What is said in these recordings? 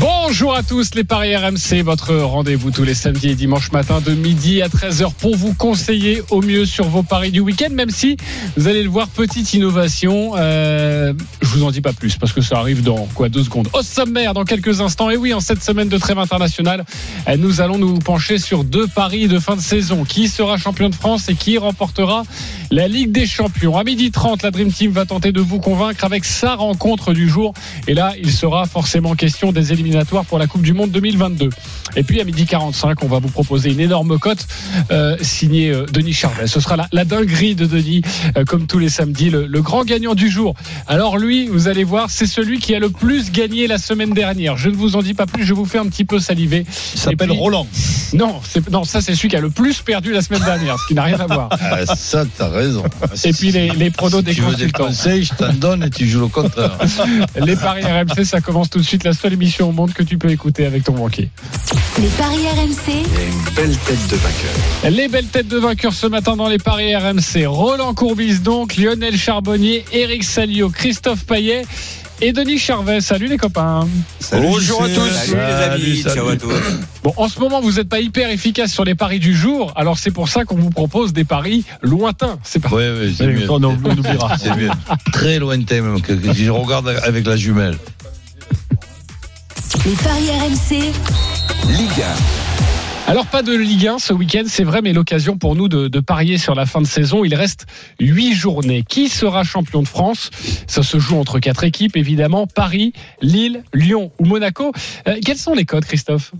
Bonjour à tous les Paris RMC, votre rendez-vous tous les samedis et dimanches matin de midi à 13h pour vous conseiller au mieux sur vos paris du week-end, même si vous allez le voir, petite innovation. Euh, je vous en dis pas plus parce que ça arrive dans quoi deux secondes. Au sommaire dans quelques instants. Et oui, en cette semaine de trêve internationale, euh, nous allons nous pencher sur deux paris de fin de saison. Qui sera champion de France et qui remportera la Ligue des Champions? À midi 30, la Dream Team va tenter de vous convaincre avec sa rencontre du jour. Et là, il sera forcément question des éliminatoires pour la Coupe du Monde 2022. Et puis à midi 45, on va vous proposer une énorme cote euh, signée euh, Denis Charvet. Ce sera la, la dinguerie de Denis, euh, comme tous les samedis, le, le grand gagnant du jour. Alors lui, vous allez voir, c'est celui qui a le plus gagné la semaine dernière. Je ne vous en dis pas plus, je vous fais un petit peu saliver. Il s'appelle Roland. Non, non, ça c'est celui qui a le plus perdu la semaine dernière, ce qui n'a rien à voir. Ah, ça, t'as raison. Et puis les, les pronos des tu veux des consultants. conseils, je t'en donne et tu joues le contraire. Les paris RMC, ça commence tout de suite. La seule émission au monde que tu peux écouter avec ton banquier. Les paris RMC, une belle tête de vainqueur. Les belles têtes de vainqueurs ce matin dans les paris RMC. Roland Courbis donc, Lionel Charbonnier, Eric Salio, Christophe Payet et Denis Charvet. Salut les copains. Bonjour à tous. Salut les amis, ciao à tous. Bon, en ce moment, vous n'êtes pas hyper efficace sur les paris du jour. Alors c'est pour ça qu'on vous propose des paris lointains. C'est pas Oui, oui, c'est mieux. on oubliera. C'est mieux. Très lointain même, que, que je regarde avec la jumelle. Les paris RMC, Ligue Alors pas de Ligue 1 ce week-end, c'est vrai, mais l'occasion pour nous de, de parier sur la fin de saison. Il reste huit journées. Qui sera champion de France? Ça se joue entre quatre équipes, évidemment. Paris, Lille, Lyon ou Monaco. Euh, quels sont les codes, Christophe?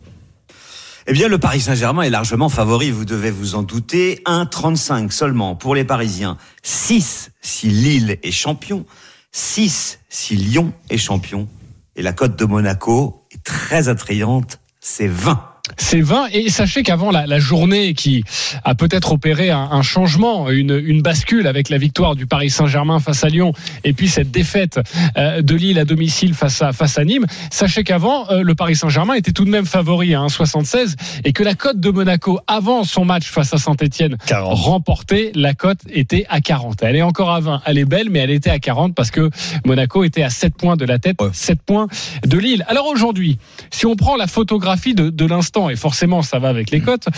Eh bien, le Paris Saint-Germain est largement favori, vous devez vous en douter. 1,35 seulement pour les Parisiens. 6 si Lille est champion. 6 si Lyon est champion. Et la cote de Monaco très attrayante, c'est 20. C'est 20 et sachez qu'avant la, la journée qui a peut-être opéré un, un changement, une, une bascule avec la victoire du Paris Saint-Germain face à Lyon et puis cette défaite euh, de Lille à domicile face à, face à Nîmes, sachez qu'avant euh, le Paris Saint-Germain était tout de même favori à 1,76 et que la cote de Monaco avant son match face à Saint-Etienne 40. remporté, la cote était à 40. Elle est encore à 20, elle est belle mais elle était à 40 parce que Monaco était à 7 points de la tête, Ouais. 7 points de Lille. Alors aujourd'hui, si on prend la photographie de, de l'instant, et forcément ça va avec les cotes,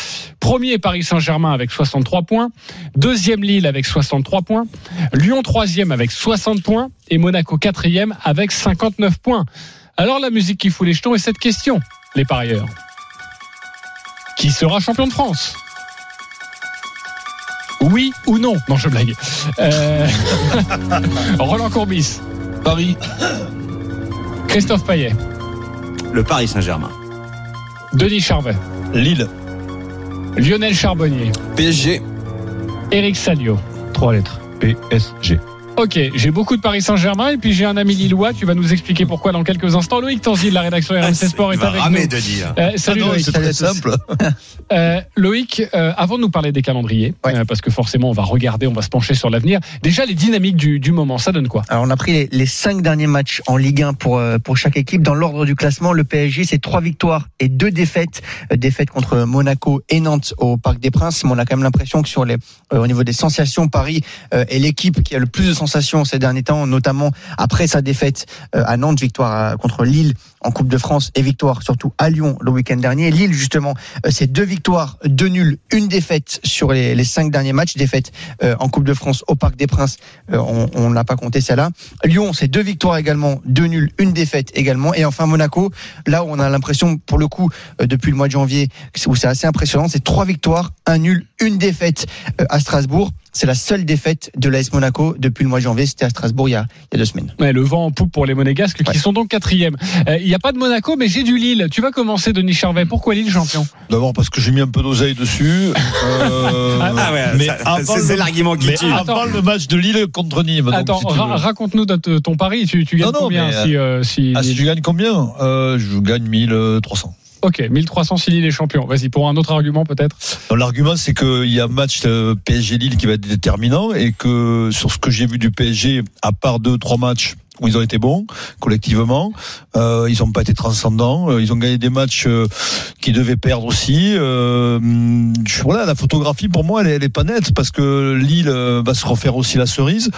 premier Paris Saint-Germain avec 63 points, deuxième Lille avec 63 points, Lyon troisième avec 60 points, et Monaco quatrième avec 59 points. Alors la musique qui fout les jetons est cette question, les parieurs. Qui sera champion de France? Oui ou non? Non, je blague. Euh, Roland Courbis, Paris, Christophe Payet, Le Paris Saint-Germain. Denis Charvet, Lille, Lionel Charbonnier, PSG. Eric Salio. Trois lettres. PSG. Ok, j'ai beaucoup de Paris Saint-Germain et puis j'ai un ami lillois. Tu vas nous expliquer pourquoi dans quelques instants. Loïc Tanzi de la rédaction RMC Sport est va avec ramer nous. Denis. Euh, salut Ah non, Loïc. c'est très simple. Euh, Loïc, euh, avant de nous parler des calendriers, euh, parce que forcément on va regarder, on va se pencher sur l'avenir. Déjà les dynamiques du, du moment, ça donne quoi? Alors on a pris les, les cinq derniers matchs en Ligue 1 pour euh, pour chaque équipe. Dans l'ordre du classement, le PSG c'est trois victoires et deux défaites. Défaites contre Monaco et Nantes au Parc des Princes. Mais on a quand même l'impression que sur les euh, au niveau des sensations, Paris euh, est l'équipe qui a le plus de sensations ces derniers temps, notamment après sa défaite euh, à Nantes, victoire à- contre Lille en Coupe de France et victoire surtout à Lyon le week-end dernier. Lille justement, euh, c'est deux victoires, deux nuls, une défaite sur les, cinq derniers matchs. Défaite euh, en Coupe de France au Parc des Princes, euh, on n'a pas compté celle-là. Lyon, c'est deux victoires également, deux nuls, une défaite également. Et enfin Monaco, là où on a l'impression, pour le coup, euh, depuis le mois de janvier, où c'est assez impressionnant, c'est trois victoires, un nul, une défaite euh, à Strasbourg. C'est la seule défaite de l'AS Monaco depuis le mois de janvier. C'était à Strasbourg il y a, il y a deux semaines. Ouais, Le vent en poupe pour les Monégasques qui sont donc quatrième. Euh, Il n'y a pas de Monaco, mais j'ai du Lille. Tu vas commencer, Denis Charvet. Pourquoi Lille champion? D'abord parce que j'ai mis un peu d'oseille dessus. Euh, Ah ouais, mais c'est l'argument qui tue. avant le match de Lille contre Nîmes. Attends, si tu ra- veux. raconte-nous ton pari. Tu, tu gagnes Non, non, combien mais, si, euh, si Ah, si Lille- je gagne combien? Euh, Je gagne 1300. Ok, 1300 si Lille est champion. Vas-y, pour un autre argument peut-être. L'argument, c'est qu'il y a un match euh, PSG Lille qui va être déterminant et que sur ce que j'ai vu du PSG, à part deux, trois matchs où ils ont été bons collectivement. Euh, ils n'ont pas été transcendants. Euh, Ils ont gagné des matchs euh, qu'ils devaient perdre aussi. Euh, je- voilà, la photographie pour moi, elle, est- elle est pas nette parce que Lille euh, va se refaire aussi la cerise.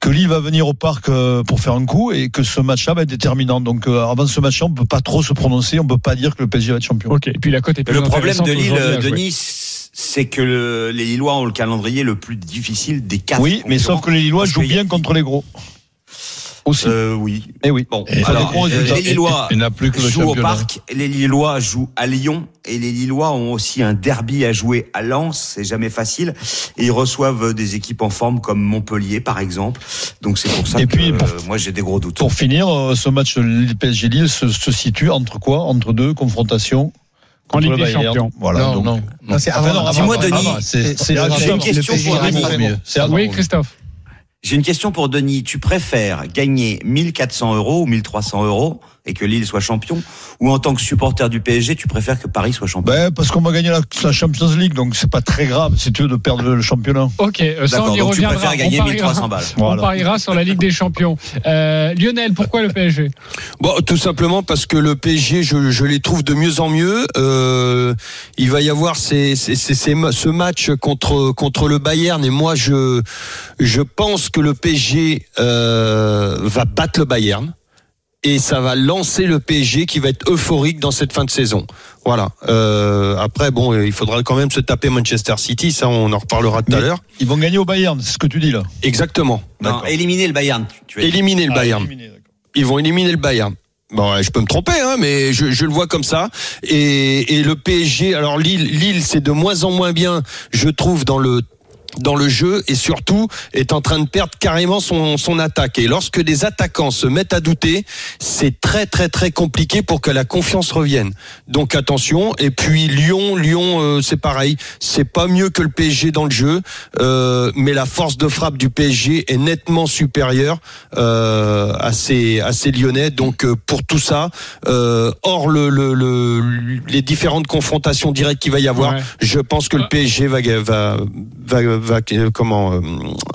Que Lille va venir au parc pour faire un coup et que ce match-là va être déterminant. Donc avant ce match-là, on peut pas trop se prononcer. On peut pas dire que le PSG va être champion. Ok. Et puis la cote est plus Le problème de Lille, à jouer. Denis, c'est que le- les Lillois ont le calendrier le plus difficile des quatre. Oui, mais sauf que les Lillois jouent bien contre les gros. Aussi. Euh, oui. Eh oui. Bon, Et alors, les euh, les Lillois Il n'a plus que le jouent au parc, les Lillois jouent à Lyon et les Lillois ont aussi un derby à jouer à Lens, c'est jamais facile et ils reçoivent des équipes en forme comme Montpellier par exemple. Donc c'est pour ça Et que puis, pour- euh, moi j'ai des gros doutes. Pour finir, euh, ce match PSG Lille se, se situe entre quoi? Entre deux confrontations En Ligue le des. Champions. Voilà. Non, donc- non. Non. Dis-moi, Denis, c'est- une question pour Denis. oui. Christophe. J'ai une question pour Denis. Tu préfères gagner 1400 euros ou 1300 euros et que Lille soit champion ou en tant que supporter du PSG, tu préfères que Paris soit champion? Ben, parce qu'on va gagner la, la Champions League, donc c'est pas très grave si tu veux de perdre le championnat. Ok, euh, ça D'accord, on y donc tu reviendra. préfères On gagner pariera- 1300 balles. On Voilà. pariera sur la Ligue des Champions. Euh, Lionel, pourquoi le PSG Bon, tout simplement parce que le PSG, je, je les trouve de mieux en mieux. Euh, il va y avoir ces, ces- ces- ces- ce match contre contre le Bayern et moi je je pense que le PSG euh, va battre le Bayern et ça va lancer le PSG qui va être euphorique dans cette fin de saison. Voilà. Euh, après, bon, il faudra quand même se taper Manchester City, ça on en reparlera tout à l'heure. Ils vont gagner au Bayern, c'est ce que tu dis là. Exactement. Non, éliminer le Bayern. Tu, Éliminer le Bayern. Ah, d'accord. ils vont éliminer le Bayern. Bon, ouais, je peux me tromper, hein, mais je, je le vois comme ça. Et, et le PSG, alors Lille, Lille, c'est de moins en moins bien, je trouve, dans le dans le jeu et surtout est en train de perdre carrément son, son attaque. Et lorsque les attaquants se mettent à douter, c'est très très très compliqué pour que la confiance revienne. Donc attention. Et puis Lyon, Lyon, euh, c'est pareil. C'est pas mieux que le PSG dans le jeu, euh, mais la force de frappe du PSG est nettement supérieure euh, à ces à ces Lyonnais. Donc euh, pour tout ça, euh, hors le, le, le- les différentes confrontations directes qu'il va y avoir, Ouais. je pense que le PSG va va va, va, euh, comment euh,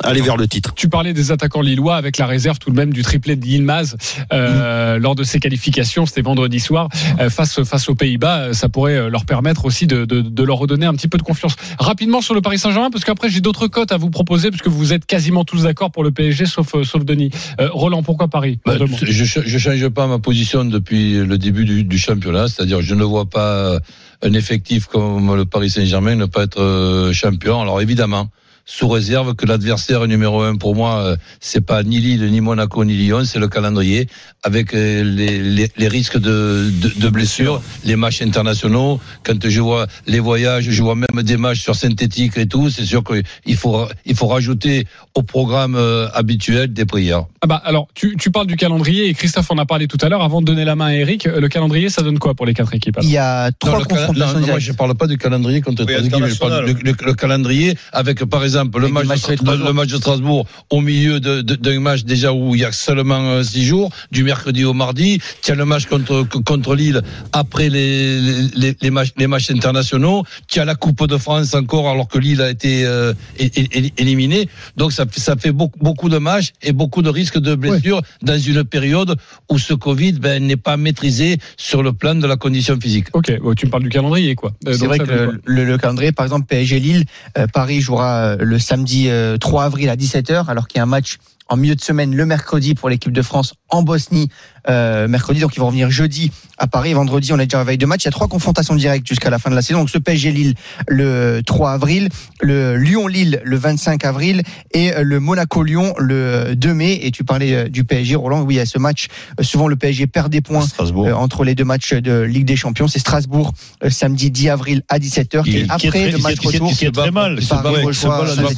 aller vers le titre. Tu parlais des attaquants lillois avec la réserve tout de même du triplé de Yilmaz euh, lors de ses qualifications, c'était vendredi soir euh, face face aux Pays-Bas. Ça pourrait leur permettre aussi de, de, de leur redonner un petit peu de confiance. Rapidement sur le Paris Saint-Germain, parce qu'après j'ai d'autres cotes à vous proposer, puisque vous êtes quasiment tous d'accord pour le PSG, sauf euh, sauf Denis. Euh, Roland, pourquoi Paris? Bah, je, je change pas ma position depuis le début du, du championnat, c'est-à-dire je ne vois pas un effectif comme le Paris Saint-Germain ne pas être euh, champion. Alors évidemment, sous réserve que l'adversaire numéro un pour moi, euh, c'est pas ni Lille, ni Monaco, ni Lyon, c'est le calendrier avec euh, les, les, les risques de, de, de blessures, les matchs internationaux. Quand je vois les voyages, je vois même des matchs sur synthétique et tout. C'est sûr qu'il faut il faut rajouter au programme euh, habituel des prières. Ah bah alors tu, tu parles du calendrier et Christophe en a parlé tout à l'heure. Avant de donner la main à Eric, le calendrier ça donne quoi pour les quatre équipes Il y a trois cala- confrontations non, non, moi, je parle pas du calendrier contre Oui, trois équipes, je parle du international. le, le calendrier avec, par exemple, le Avec match, des matchs de, sur les trois le match de Strasbourg au milieu d'un match déjà où il y a seulement euh, six jours, du mercredi au mardi. As le match contre, contre Lille après les, les, les, matchs, les matchs internationaux. Tu as la Coupe de France encore alors que Lille a été euh, é- é- é- éliminé. Donc ça, fait- ça fait beaucoup, beaucoup de matchs et beaucoup de risques de blessures dans une période où ce Covid ben, n'est pas maîtrisé sur le plan de la condition physique. Ok, bon, tu me parles du calendrier quoi. Euh, C'est vrai que le, le- le calendrier, par exemple, PSG Lille, euh, Paris jouera euh, le samedi euh, 3 avril à 17h, alors qu'il y a un match en milieu de semaine le mercredi pour l'équipe de France en Bosnie euh, mercredi. Donc ils vont revenir jeudi à Paris. Vendredi, on est déjà à veille de match. Il y a trois confrontations directes jusqu'à la fin de la saison. Donc ce PSG Lille le 3 avril, le Lyon Lille le 25 avril et le Monaco Lyon le 2 mai. Et tu parlais euh, du PSG, Roland. Oui, a ce match. Euh, Souvent le PSG perd des points euh, entre les deux matchs de Ligue des Champions. C'est Strasbourg euh, samedi 10 avril à 17h. Il- Et qui est après très- le qui match est- qui est- retour qui est très mal. Paris C'est pas- reçoit ouais, la la ouais.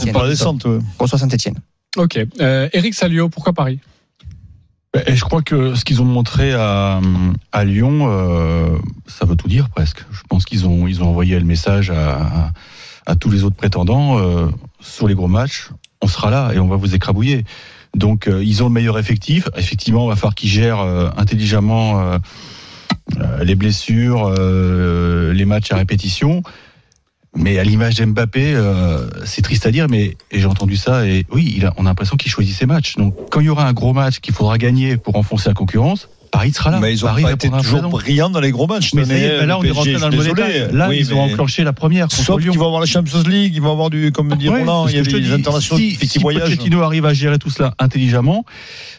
reçoit Saint-Etienne. Ok, euh, Eric Salio, pourquoi Paris? Et je crois que ce qu'ils ont montré à, à Lyon, euh, ça veut tout dire presque. Je pense qu'ils ont, ils ont envoyé le message à, à, tous les autres prétendants euh, sur les gros matchs. On sera là et on va vous écrabouiller. Donc euh, ils ont le meilleur effectif. Effectivement, on va falloir qu'ils gèrent intelligemment les blessures, les matchs à répétition. Mais à l'image d'Mbappé, euh, c'est triste à dire, mais j'ai entendu ça et oui, il a, on a l'impression qu'il choisit ses matchs. Donc quand il y aura un gros match qu'il faudra gagner pour enfoncer la concurrence, Paris sera là. Mais ils ont Paris pas été toujours présent. brillants dans les gros matchs. Mais là, on est rentré dans le désolé. détail. Là, Oui, ils ont enclenché la première Sauf qu'ils vont avoir la Champions League, ils vont avoir du, comme dit Ouais, Roland, il y a des internationaux si, qui si. Pochettino arrive à gérer tout cela intelligemment,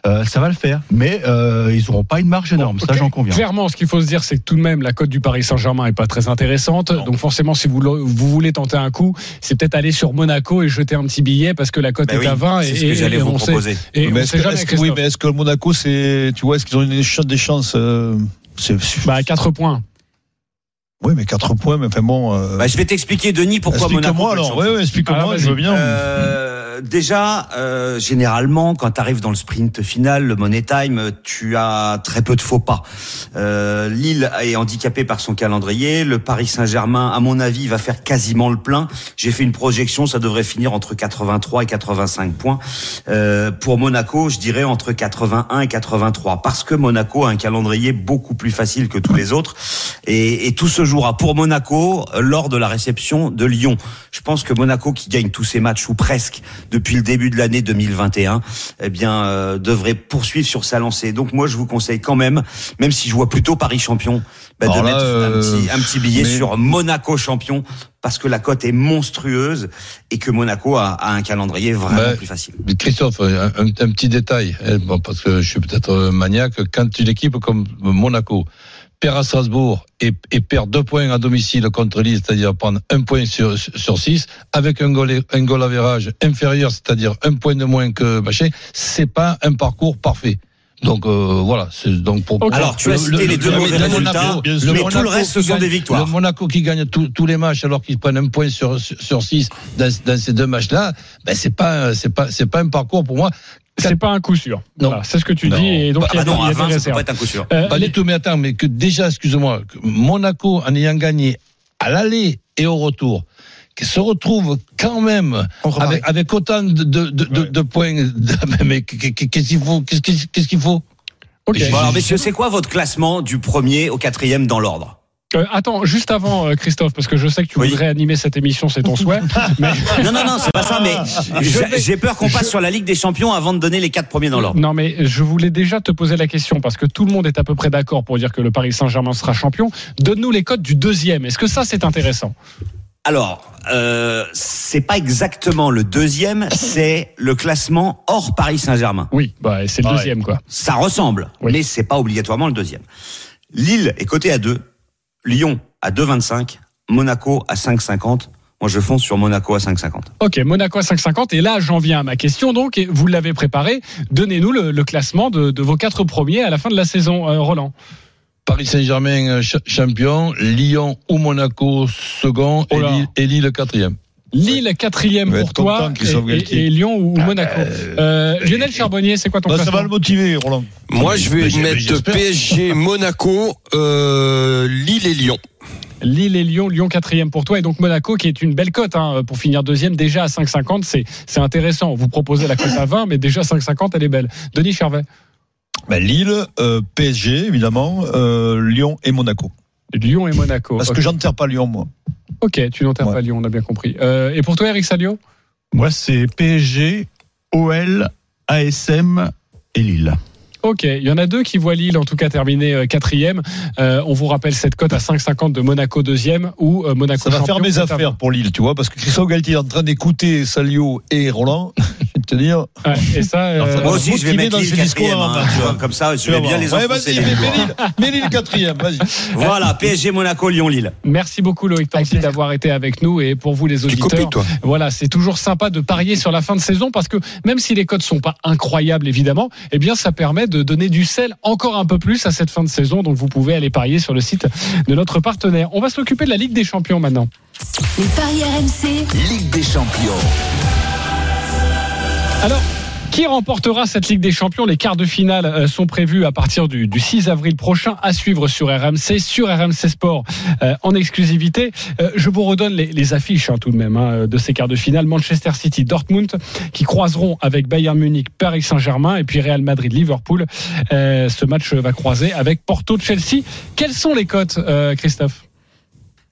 euh, ça va le faire. Mais euh, ils n'auront pas une marge énorme, ça j'en conviens. Clairement, ce qu'il faut se dire, c'est que tout de même, la cote du Paris Saint-Germain est pas très intéressante. Donc forcément, si vous, le- vous voulez tenter un coup, c'est peut-être aller sur Monaco et jeter un petit billet parce que la cote Bah est oui, à 20 et, c'est ce que j'allais vous on sait- proposer. oui, mais est-ce que Monaco, c'est, tu vois, est-ce qu'ils ont une chance, des chances euh, c'est, Bah, 4 points. Oui, mais 4 points, mais enfin bon. euh, Bah, je vais t'expliquer, Denis, pourquoi Monaco. explique-moi alors. Oui, oui, explique-moi, Ah, je veux bien. Euh, déjà, euh, généralement, quand tu arrives dans le sprint final, le Money Time, tu as très peu de faux pas. Euh, Lille est handicapé par son calendrier. Le Paris Saint-Germain, à mon avis, va faire quasiment le plein. J'ai fait une projection, ça devrait finir entre 83 et 85 points. Euh, pour Monaco, je dirais entre 81 et 83, parce que Monaco a un calendrier beaucoup plus facile que tous les autres. Et, et tout se jouera pour Monaco euh, lors de la réception de Lyon. Je pense que Monaco, qui gagne tous ses matchs ou presque depuis le début de l'année 2021, eh bien, euh, devrait poursuivre sur sa lancée. Donc moi, je vous conseille quand même, même si je vois plutôt Paris champion, bah, de là, mettre euh, un, petit, un petit billet mais- sur Monaco champion, parce que la cote est monstrueuse et que Monaco a, a un calendrier vraiment Ouais. plus facile. Christophe, un, un- petit détail, bon, parce que je suis peut-être euh, maniaque, quand une équipe comme Monaco perd à Strasbourg et, et perd deux points à domicile contre Lille, c'est-à-dire prendre un point sur, sur six, avec un goal, un goal average inférieur, c'est-à-dire un point de moins que machin, c'est pas un parcours parfait. Donc euh, voilà, c'est donc pour. Alors, tu as cité les deux le- mauvais le résultats, Monaco- mais le tout le Monaco reste, ce qui sont gagne- des victoires. Le Monaco qui gagne tous- tous les matchs alors qu'ils prennent un point sur sur, sur six dans, dans ces deux matchs-là, ben c'est pas c'est pas c'est pas un parcours pour moi. C'est pas un coup sûr. Non. Voilà, c'est ce que tu Non. dis et donc Bah, il y a, bah non, il y a à des 20, ça peut pas être un coup sûr. Euh, Pas les- du tout, mais attends, mais que déjà, excuse-moi, que Monaco, en ayant gagné à l'aller et au retour, qui se retrouve quand même avec, avec autant de, de, de, de- de points. Mais qu'est-ce qu'il faut? Qu'est-ce qu'il qu'est-ce qu'il faut? Ok. Bon, alors, messieurs, c'est quoi votre classement du premier au quatrième dans l'ordre? Euh, attends, juste avant, euh, Christophe, parce que je sais que tu Oui. voudrais animer cette émission, c'est ton souhait. mais Non, non, non, c'est pas ça, mais j'ai j'ai peur qu'on passe sur la Ligue des Champions avant de donner les quatre premiers dans l'ordre. non, mais je voulais déjà te poser la question parce que tout le monde est à peu près d'accord pour dire que le Paris Saint-Germain sera champion. Donne-nous les codes du deuxième. Est-ce que ça c'est intéressant? Alors, euh, c'est pas exactement le deuxième, c'est le classement hors Paris Saint-Germain. Oui, bah c'est le Ah ouais. deuxième quoi. Ça ressemble, Oui. mais c'est pas obligatoirement le deuxième. Lille est coté à 2, Lyon à 2,25, Monaco à 5,50. Moi, je fonce sur Monaco à 5,50. Ok, Monaco à 5,50. Et là, j'en viens à ma question. Donc, et vous l'avez préparé. Donnez-nous le, le classement de, de vos quatre premiers à la fin de la saison, euh, Roland. Paris Saint-Germain ch- champion, Lyon ou Monaco second et Oh. Lille, et Lille quatrième. Lille quatrième pour toi content, et, et- Galtier. et Lyon ou Monaco. Euh, Lionel Charbonnier, c'est quoi ton Bah, ça va le motiver, Roland. Moi, je vais mettre. PSG, Monaco, euh, Lille et Lyon. Lille et Lyon, Lyon quatrième pour toi et donc Monaco qui est une belle cote hein, pour finir deuxième déjà à 5,50 c'est c'est intéressant. Vous proposez la cote à 20 mais déjà 5,50 elle est belle. Denis Charvet. Ben, Lille, euh, PSG, évidemment, euh, Lyon et Monaco. Lyon et Monaco. Parce que j'enterre pas Lyon, moi. Ok, tu n'enterres Ouais. pas Lyon, on a bien compris. Euh, et pour toi Eric Salio Moi, c'est PSG, OL, ASM et Lille. Ok, il y en a deux qui voient Lille en tout cas terminer euh, quatrième. Euh, on vous rappelle cette cote à 5,50 de Monaco deuxième ou euh, Monaco Ça va champion, faire à affaires 20. pour Lille, tu vois, parce que Christophe Galtier est en train d'écouter Salio et Roland. je vais te dire. Ouais, et ça, euh, Moi va aussi, je vais mettre dans Lille quatrième. hein, tu vois, comme ça, je vais bien les Ouais, enfoncer. vas-y, victoires. Lille, quatrième, vas-y. Voilà, PSG, Monaco, Lyon, Lille. merci beaucoup Loïc Tanti d'avoir été avec nous et pour vous les Tu auditeurs. copies, toi Voilà, c'est toujours sympa de parier sur la fin de saison parce que même si les codes sont pas incroyables évidemment, eh bien ça permet de donner du sel encore un peu plus à cette fin de saison. Donc vous pouvez aller parier sur le site de notre partenaire. On va s'occuper de la Ligue des Champions maintenant. Les paris RMC, Ligue des champions. Alors. Qui remportera cette Ligue des Champions? Les quarts de finale euh, sont prévus à partir du, du 6 avril prochain à suivre sur RMC, sur RMC Sport euh, en exclusivité. Euh, je vous redonne les, affiches hein, tout de même hein, de ces quarts de finale. Manchester City, Dortmund qui croiseront avec Bayern Munich, Paris Saint-Germain et puis Real Madrid, Liverpool. Euh, ce match va croiser avec Porto, Chelsea. Quelles sont les cotes, Christophe?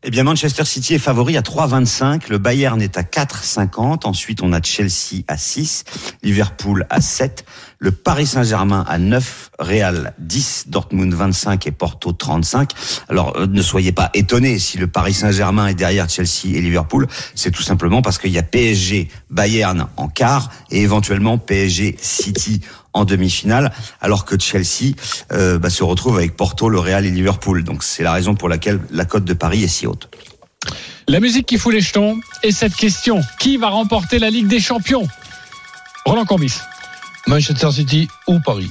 Eh bien, Manchester City est favori à 3,25. Le Bayern est à 4,50. Ensuite, on a Chelsea à 6, Liverpool à 7, le Paris Saint-Germain à 9, Real 10, Dortmund 25 et Porto 35. Alors, euh, ne soyez pas étonnés si le Paris Saint-Germain est derrière Chelsea et Liverpool. C'est tout simplement parce qu'il y a PSG, Bayern en quart et éventuellement PSG City en demi-finale, alors que Chelsea euh, bah, se retrouve avec Porto, le Real et Liverpool. Donc c'est la raison pour laquelle la cote de Paris est si haute. La musique qui fout les jetons et cette question qui va remporter la Ligue des Champions? Roland Corbis. Manchester City ou Paris?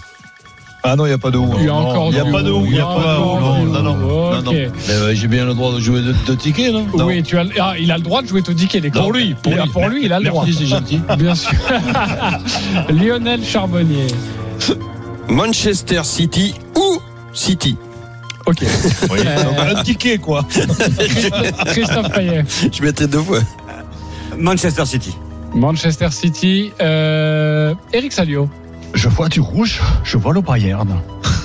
Ah non, il n'y a pas de où. Il y a encore Il n'y a du pas de où. Il n'y a pas de où. du Non, non, non. euh, J'ai bien le droit de jouer deux, deux tickets, non? Oui, tu as, ah, il a le droit de jouer au ticket. les Non, Pour lui, pour, a- lui, il a le droit. Merci, c'est gentil. Bien sûr. Lionel Charbonnier. Manchester City ou City? Ok. Oui, donc un ticket, quoi. Christophe, Christophe Payet. Je mettrai deux fois. Manchester City. Manchester City. Euh, Eric Salio. Je vois du rouge, je vois le Bayern.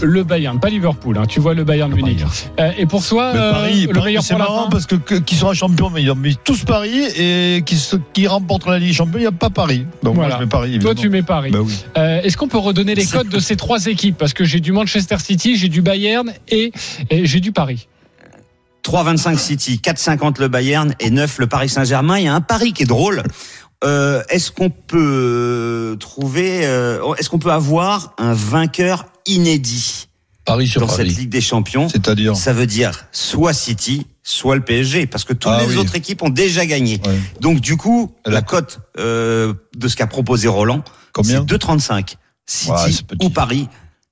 Le Bayern, pas Liverpool. hein. Tu vois le Bayern Le Munich. Bayern. Euh, et pour soi, euh, Paris, le Paris, meilleur c'est marrant fin parce que, que- qui sera champion, mais ils ont mis tous Paris et qui, qui remportent la Ligue des Champions, il n'y a pas Paris. Donc Voilà. moi je mets Paris. Toi, tu mets Paris. Bah oui. Euh, Est-ce qu'on peut redonner les codes de ces trois équipes? Parce que j'ai du Manchester City, j'ai du Bayern et, et j'ai du Paris. 3,25 City, 4,50 le Bayern et 9 le Paris Saint-Germain. Il y a un pari qui est drôle. Euh, est-ce qu'on peut trouver, euh, est-ce qu'on peut avoir un vainqueur inédit Paris sur dans Paris. cette Ligue des Champions C'est-à-dire. Ça veut dire soit City, soit le PSG, parce que toutes Ah les oui. autres équipes ont déjà gagné. Ouais. Donc du coup, la cote euh, de ce qu'a proposé Roland, Combien c'est 2,35. City Ouais, ou Paris,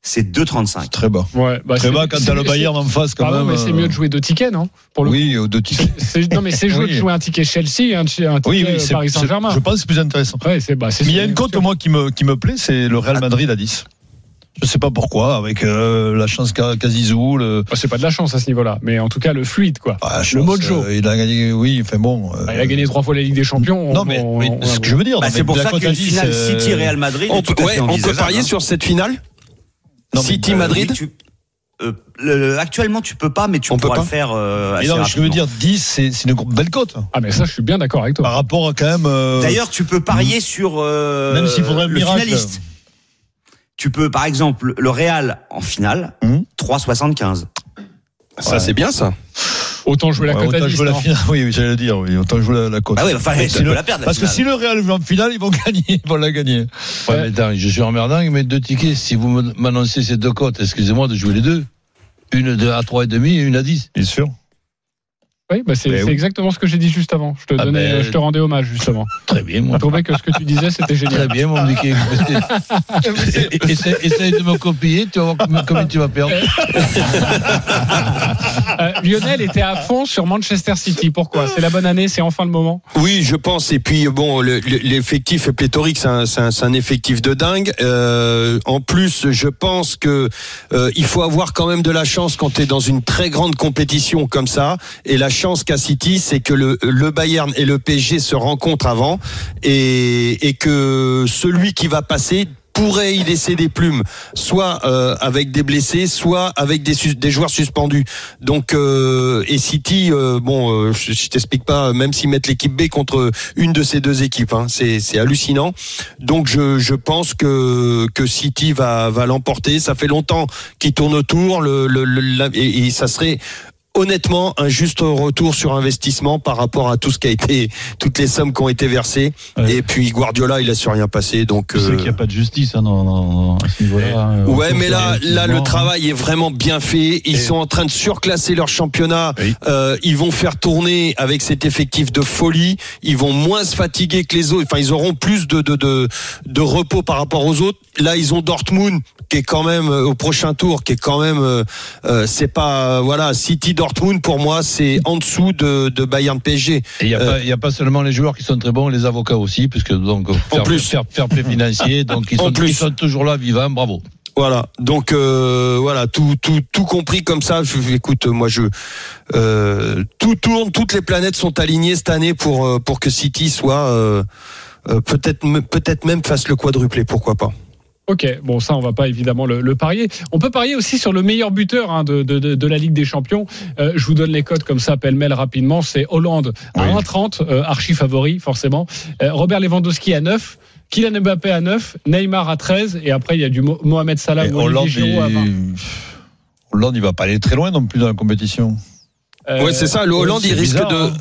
c'est 2,35. C'est très bas. Ouais, bah, Très c'est- bas quand t'as le Bayern en face, quand Pardon, même. mais c'est euh, mieux de jouer deux tickets, non Pour le Oui, aux deux tickets. C'est- non, mais c'est jouer Oui. de jouer un ticket Chelsea et un, ti- un ticket Oui, oui, euh, c'est, Paris Saint-Germain. je pense que c'est plus intéressant. Ouais, c'est bah, c'est Mais il y a une cote, moi, qui me, qui me plaît, c'est le Real Madrid à 10. Je sais pas pourquoi, avec euh, la chance qu'a qu'a Zizou, le, Bah, c'est pas de la chance à ce niveau-là, mais en tout cas le fluide quoi. Ah, le mojo. euh, il a gagné, oui, enfin bon. euh, Bah, il a gagné trois fois la Ligue des Champions. Non, on- mais, on- mais on- ce que je veux dire. Bah, non, c'est pour la ça qu'une 10, finale euh, City-Real Madrid On est tout peut, à ouais, fait on peut parier hein. sur cette finale Non, mais, City euh, Madrid tu- euh, le- actuellement, tu peux pas, mais tu On peut pourras pas le faire. Euh, mais assez non, je veux dire, 10, c'est, c'est une belle cote. Ah mais ça je suis bien d'accord avec toi. Par rapport à quand même. euh, D'ailleurs, tu peux parier sur euh, Même s'il faudrait le miracle. finaliste. Tu peux, par exemple, le Real en finale, Hum. 3,75. Ça, Ouais. c'est bien ça. Autant jouer la ouais, cote à autant 10. jouer la finale. Oui, oui, j'allais le dire, oui, autant jouer la, la cote. Ah oui, enfin, le- la perdre. la Parce que si le Real joue en finale, ils vont gagner, ils vont la gagner. Ouais, mais attends, je suis emmerdant, mais deux tickets. Si vous m'annoncez ces deux cotes, excusez-moi de jouer les deux. Une de à 3,5 et une à 10. Bien sûr. Oui, bah c'est oui. exactement ce que j'ai dit juste avant. Je te Ah donnais, ben, je te rendais hommage justement. Très bien, Je moi. trouvais que ce que tu disais c'était Très génial. bien, mon Mickey. Essaye, essaye de me copier, tu vas voir combien, combien tu vas perdre. Euh, Lionel était à fond sur Manchester City. Pourquoi? C'est la bonne année, c'est enfin le moment? Oui, je pense. Et puis bon, le- le- l'effectif est pléthorique, c'est un, c'est un- c'est un effectif de dingue. Euh, en plus, je pense que euh, il faut avoir quand même de la chance quand tu es dans une très grande compétition comme ça. Et la chance qu'a City, c'est que le, le Bayern et le PSG se rencontrent avant et, et que celui qui va passer pourrait y laisser des plumes, soit euh, avec des blessés, soit avec des, des joueurs suspendus. Donc euh, et City, euh, bon, je, je t'explique pas, même s'ils mettent l'équipe B contre une de ces deux équipes, hein, c'est hallucinant. Donc je, je pense que que City va va l'emporter. Ça fait longtemps qu'il tourne autour, le, le, et ça serait honnêtement un juste retour sur investissement par rapport à tout ce qui a été toutes les sommes qui ont été versées Ouais. et puis Guardiola il a su rien passer donc euh, qu'il n'y a pas de justice hein, dans, dans- à ce niveau-là. hein. Ouais, mais là, là, le travail est vraiment bien fait. Ils Et- sont en train de surclasser leur championnat. Oui. Euh, ils vont faire tourner avec cet effectif de folie. Ils vont moins se fatiguer que les autres. Enfin, ils auront plus de de de, de repos par rapport aux autres. Là, ils ont Dortmund qui est quand même euh, au prochain tour, qui est quand même, euh, euh, c'est pas, voilà, City Dortmund pour moi, c'est en dessous de, de Bayern PSG. Et il n'y a, Euh, a pas seulement les joueurs qui sont très bons, les avocats aussi, puisque donc faire, plus. faire, faire play financier, donc ils sont, plus. ils sont toujours là, vivants, bravo. Voilà, donc euh, voilà, tout, tout, tout compris comme ça. Je, écoute, moi je euh, tout tourne, toutes les planètes sont alignées cette année pour euh, pour que City soit euh, euh, peut-être peut-être même fasse le quadruplé, pourquoi pas. Ok, bon ça on va pas évidemment le, le parier. On peut parier aussi sur le meilleur buteur hein, de, de, de, de la Ligue des Champions. Euh, je vous donne les codes comme ça, pêle-mêle rapidement. C'est Hollande à Oui. 1,30, euh, archi favori forcément. Euh, Robert Lewandowski à 9. Kylian Mbappé à 9, Neymar à 13 et après il y a du Mo- Mohamed Salah Et ou Hollande, Olivier Giroud à 20. il... Hollande, il va pas aller très loin non plus dans la compétition. Euh, Ouais, c'est ça. Le Hollande, c'est il risque bizarre, de, hein.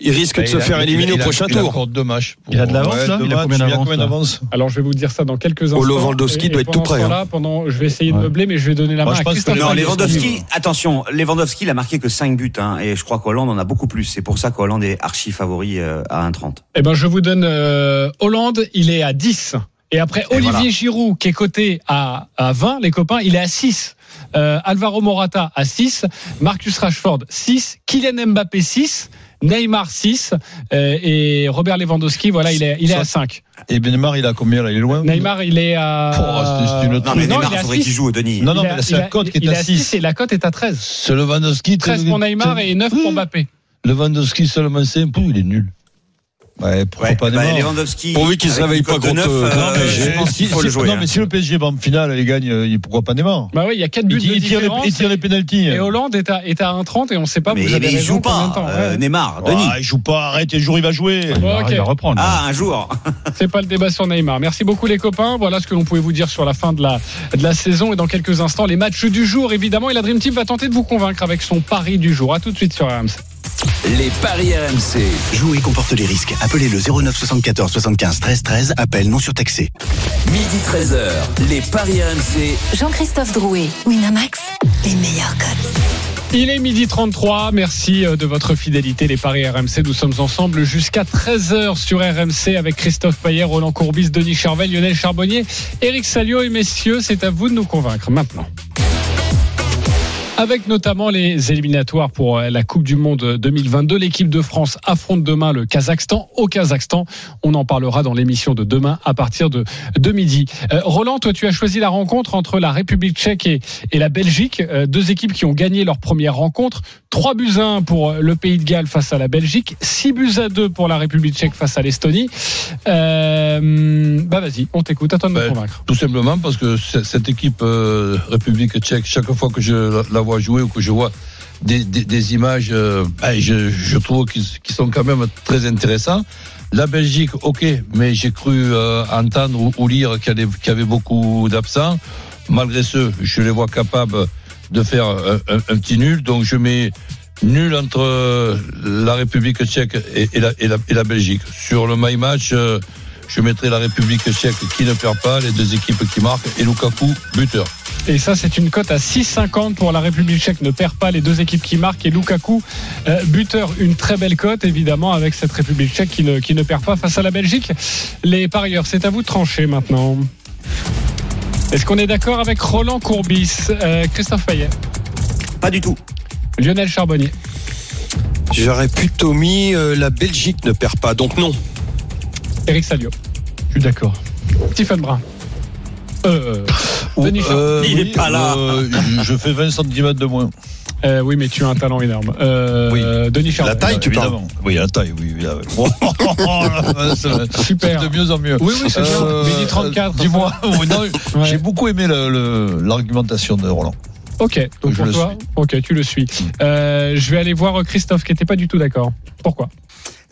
Il risque de Il se a- faire il éliminer au il a- prochain il a tour. encore deux matchs. pour- Il a de l'avance Ouais, là deux Il a matchs, combien il a d'avance combien là d'avance? Alors je vais vous dire ça dans quelques instants. Oh, Lewandowski doit être tout pendant prêt, hein. pendant, je vais essayer de meubler, mais je vais donner la Moi, main je à pense que Non. Lewandowski, attention, Lewandowski, il a marqué que 5 buts, hein, et je crois qu'Hollande en a beaucoup plus. C'est pour ça qu'Hollande est archi favori euh, à 1,30. Eh ben, je vous donne euh, Hollande, il est à 10. Et après, Et Olivier voilà. Giroud, qui est coté à, à 20, les copains, il est à 6. Euh, Alvaro Morata à 6. Marcus Rashford 6. Kylian Mbappé 6. Neymar 6. Euh, et Robert Lewandowski, voilà, il est, il est à 5. Et Neymar, il a combien là? Il est loin Neymar, il est à. Oh, c'est- c'est une Non, mais Non, Neymar, il est à faudrait six. qu'il joue, Denis. Non, non, il mais c'est la cote qui est à est 6. et la cote est à 13. Ce Lewandowski, 13 pour Neymar et 9 pour Mbappé. Lewandowski seulement 5 points, il est nul. Ouais, pourquoi Ouais, pas bah, Neymar Lewandowski. Pourvu qu'il se réveille pas contre, 9, euh, euh, PSG. je pense si, qu'il faut si- le jouer. non, hein. mais si le PSG va en finale et gagne, euh, pourquoi pas Neymar Bah oui, il y a 4 buts il, de il tire les, il tire les pénalties. Et Hollande est à, est à 1,30 et on ne sait pas, Mais, vous avez mais il joue pas. de temps. euh, Ouais. Neymar, Denis. Ah, il joue pas, arrête, le jour il va jouer. Il va- Ok. il va reprendre. Ah, un jour. C'est pas le débat sur Neymar. Merci beaucoup les copains. Voilà ce que l'on pouvait vous dire sur la fin de la, de la saison et dans quelques instants les matchs du jour évidemment et la Dream Team va tenter de vous convaincre avec son pari du jour. À tout de suite sur RMC. Les paris RMC. Jouer comporte les risques. Appelez le 09 74 75 13 13. Appel non surtaxé. Midi 13h. Les paris RMC. Jean-Christophe Drouet, Winamax, les meilleurs codes. Il est midi 33. Merci euh, de votre fidélité les paris RMC. Nous sommes ensemble jusqu'à 13h sur RMC avec Christophe Payet, Roland Courbis, Denis Charvet, Lionel Charbonnier, Eric Salio et messieurs, c'est à vous de nous convaincre maintenant. Avec notamment les éliminatoires pour euh, la Coupe du Monde 2022, l'équipe de France affronte demain le Kazakhstan au Kazakhstan. On en parlera dans l'émission de demain à partir de, de midi. Euh, Roland, toi, tu as choisi la rencontre entre la République tchèque et, et la Belgique, euh, deux équipes qui ont gagné leur première rencontre. 3 buts à 1 pour le Pays de Galles face à la Belgique, 6 buts à 2 pour la République tchèque face à l'Estonie. Euh, bah vas-y, on t'écoute, à toi de nous Ben, convaincre. Tout simplement parce que cette équipe République tchèque, chaque fois que je la- la jouer ou que je vois des, images, euh, ben, je, trouve qu'ils sont quand même très intéressants. La Belgique, ok, mais j'ai cru euh, entendre ou, lire qu'il y, y avait beaucoup d'absents. Malgré ce, je les vois capables de faire un, petit nul. Donc je mets nul entre euh, la République tchèque et, la, et, la, et la Belgique. Sur le my match, je mettrai la République tchèque qui ne perd pas, les deux équipes qui marquent et Lukaku buteur. Et ça, c'est une cote à 6,50 pour la République tchèque. Ne perd pas les deux équipes qui marquent. Et Lukaku, euh, buteur, une très belle cote, évidemment, avec cette République tchèque qui ne, qui ne perd pas face à la Belgique. Les parieurs, c'est à vous de trancher maintenant. Est-ce qu'on est d'accord avec Roland Courbis, euh, Christophe Payet, Pas du tout. Lionel Charbonnier J'aurais plutôt mis euh, la Belgique ne perd pas. Donc non. Eric Salio Je suis d'accord. Stephen Brun euh, Denis Charvet. Euh, Il est pas là. euh, je- fais 20 cm de moins. Euh, oui, mais tu as un talent énorme. Euh, Denis Charvet. La taille, tu parles. Oui, la taille, oui. évidemment. Oh, oh, oh, Super. De mieux en mieux. Oui, oui, c'est bien. Euh, Midi 34. Dis-moi. oui, Ouais. J'ai beaucoup aimé le- le- l'argumentation de Roland. Ok, donc Je pour toi, ok, tu le suis. Euh, je vais aller voir Christophe qui n'était pas du tout d'accord. Pourquoi?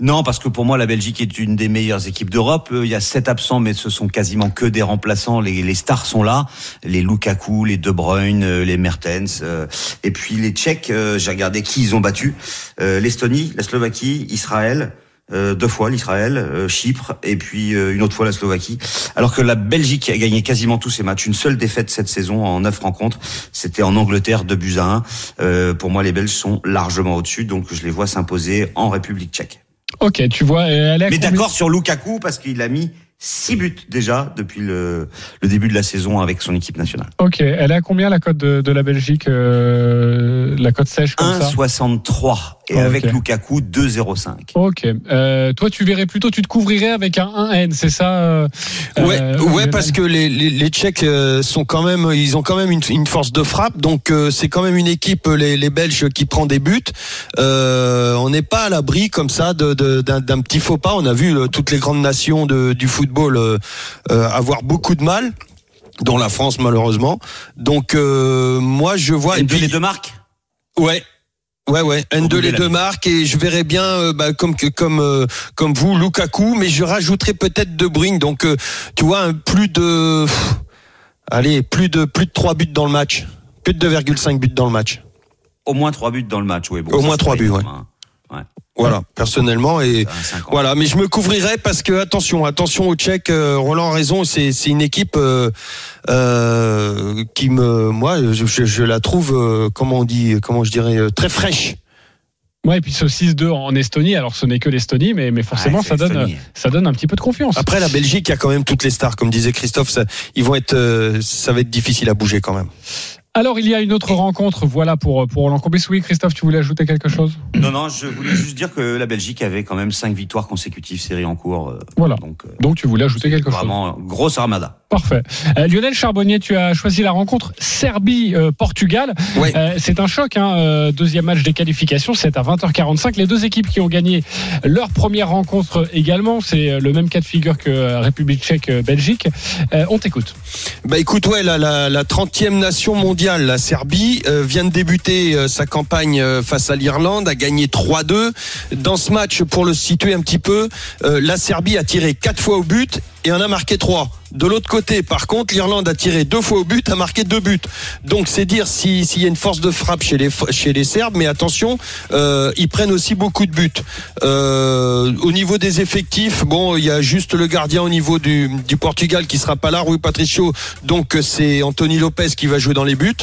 Non, parce que pour moi, la Belgique est une des meilleures équipes d'Europe. Euh, Il y a sept absents, mais ce sont quasiment que des remplaçants. Les, les stars sont là. Les Lukaku, les De Bruyne, euh, les Mertens. euh, Et puis les Tchèques, j'ai regardé qui ils ont battu. L'Estonie, la Slovaquie, Israël. euh, deux fois l'Israël, euh, Chypre et puis euh, une autre fois la Slovaquie. Alors que la Belgique a gagné quasiment tous ses matchs. Une seule défaite cette saison en neuf rencontres, c'était en Angleterre, deux buts à un. Pour moi, les Belges sont largement au-dessus, donc je les vois s'imposer en République tchèque. Ok, tu vois, euh, elle est à Mais d'accord sur Lukaku parce qu'il a mis six buts déjà depuis le, le début de la saison avec son équipe nationale. Ok, elle est à combien la cote de, de la Belgique euh, La cote sèche comme ça? 1,63 et Ok. avec Lukaku 2,05. Ok. Euh, toi, tu verrais plutôt, tu te couvrirais avec un 1N, c'est ça euh, Ouais, euh, ouais, parce que les, les, les Tchèques euh, sont quand même, ils ont quand même une, une force de frappe. Donc euh, c'est quand même une équipe, les, les Belges, qui prend des buts. Euh, on n'est pas à l'abri comme ça de- de- d'un d'un petit faux pas. On a vu euh, toutes les grandes nations de, du football euh, euh, avoir beaucoup de mal. dont la France malheureusement. Donc euh, moi je vois Et et puis puis- les deux marques Ouais. Ouais ouais, un de Au bout les de la deux marques et je verrais bien euh, bah, comme que comme euh, comme vous Lukaku mais je rajouterais peut-être De Bruyne donc euh, tu vois un plus de pff, allez, plus de plus de 3 buts dans le match. Plus de 2,5 buts dans le match. Au moins trois buts dans le match, oui. Bon, Au moins trois buts, ouais. hein. Voilà, personnellement et voilà, mais je me couvrirai parce que attention, attention aux Tchèques. euh, Roland a raison, c'est c'est une équipe euh, euh, qui me, moi, je, je- je la trouve, euh, comment on dit, comment je dirais, euh, très fraîche. Ouais, et puis ce 6-2 en Estonie, alors ce n'est que l'Estonie, mais, mais forcément Ouais, ça donne, ça donne un petit peu de confiance. Après la Belgique, il y a quand même toutes les stars, comme disait Christophe. Ça, ils vont être, euh, ça va être difficile à bouger quand même. Alors il y a une autre rencontre, voilà pour, pour Roland Courbis. Oui, Christophe, tu voulais ajouter quelque chose? Non, non, je voulais juste dire que la Belgique avait quand même cinq victoires consécutives, série en cours. euh, Voilà. Donc, euh, Donc tu voulais ajouter quelque chose? vraiment, grosse armada. Parfait. Euh, Lionel Charbonnier, tu as choisi la rencontre Serbie-Portugal. Ouais. Euh, c'est un choc, hein, euh, deuxième match des qualifications, c'est à 20h45. Les deux équipes qui ont gagné leur première rencontre également, c'est euh, le même cas de figure que euh, République tchèque-Belgique. Euh, on t'écoute. Bah écoute, ouais, la, la, la 30e nation mondiale, la Serbie, euh, vient de débuter euh, sa campagne euh, face à l'Irlande, a gagné 3-2. Dans ce match, pour le situer un petit peu, la Serbie a tiré 4 fois au but et en a marqué 3. De l'autre côté, par contre, l'Irlande a tiré deux fois au but, a marqué deux buts. Donc c'est dire si- s'il y a une force de frappe chez les, Serbes, mais attention, euh, ils prennent aussi beaucoup de buts. Euh, au niveau des effectifs, bon, il y a juste le gardien au niveau du, Portugal qui sera pas là, Rui Patricio. Donc c'est Anthony Lopez qui va jouer dans les buts.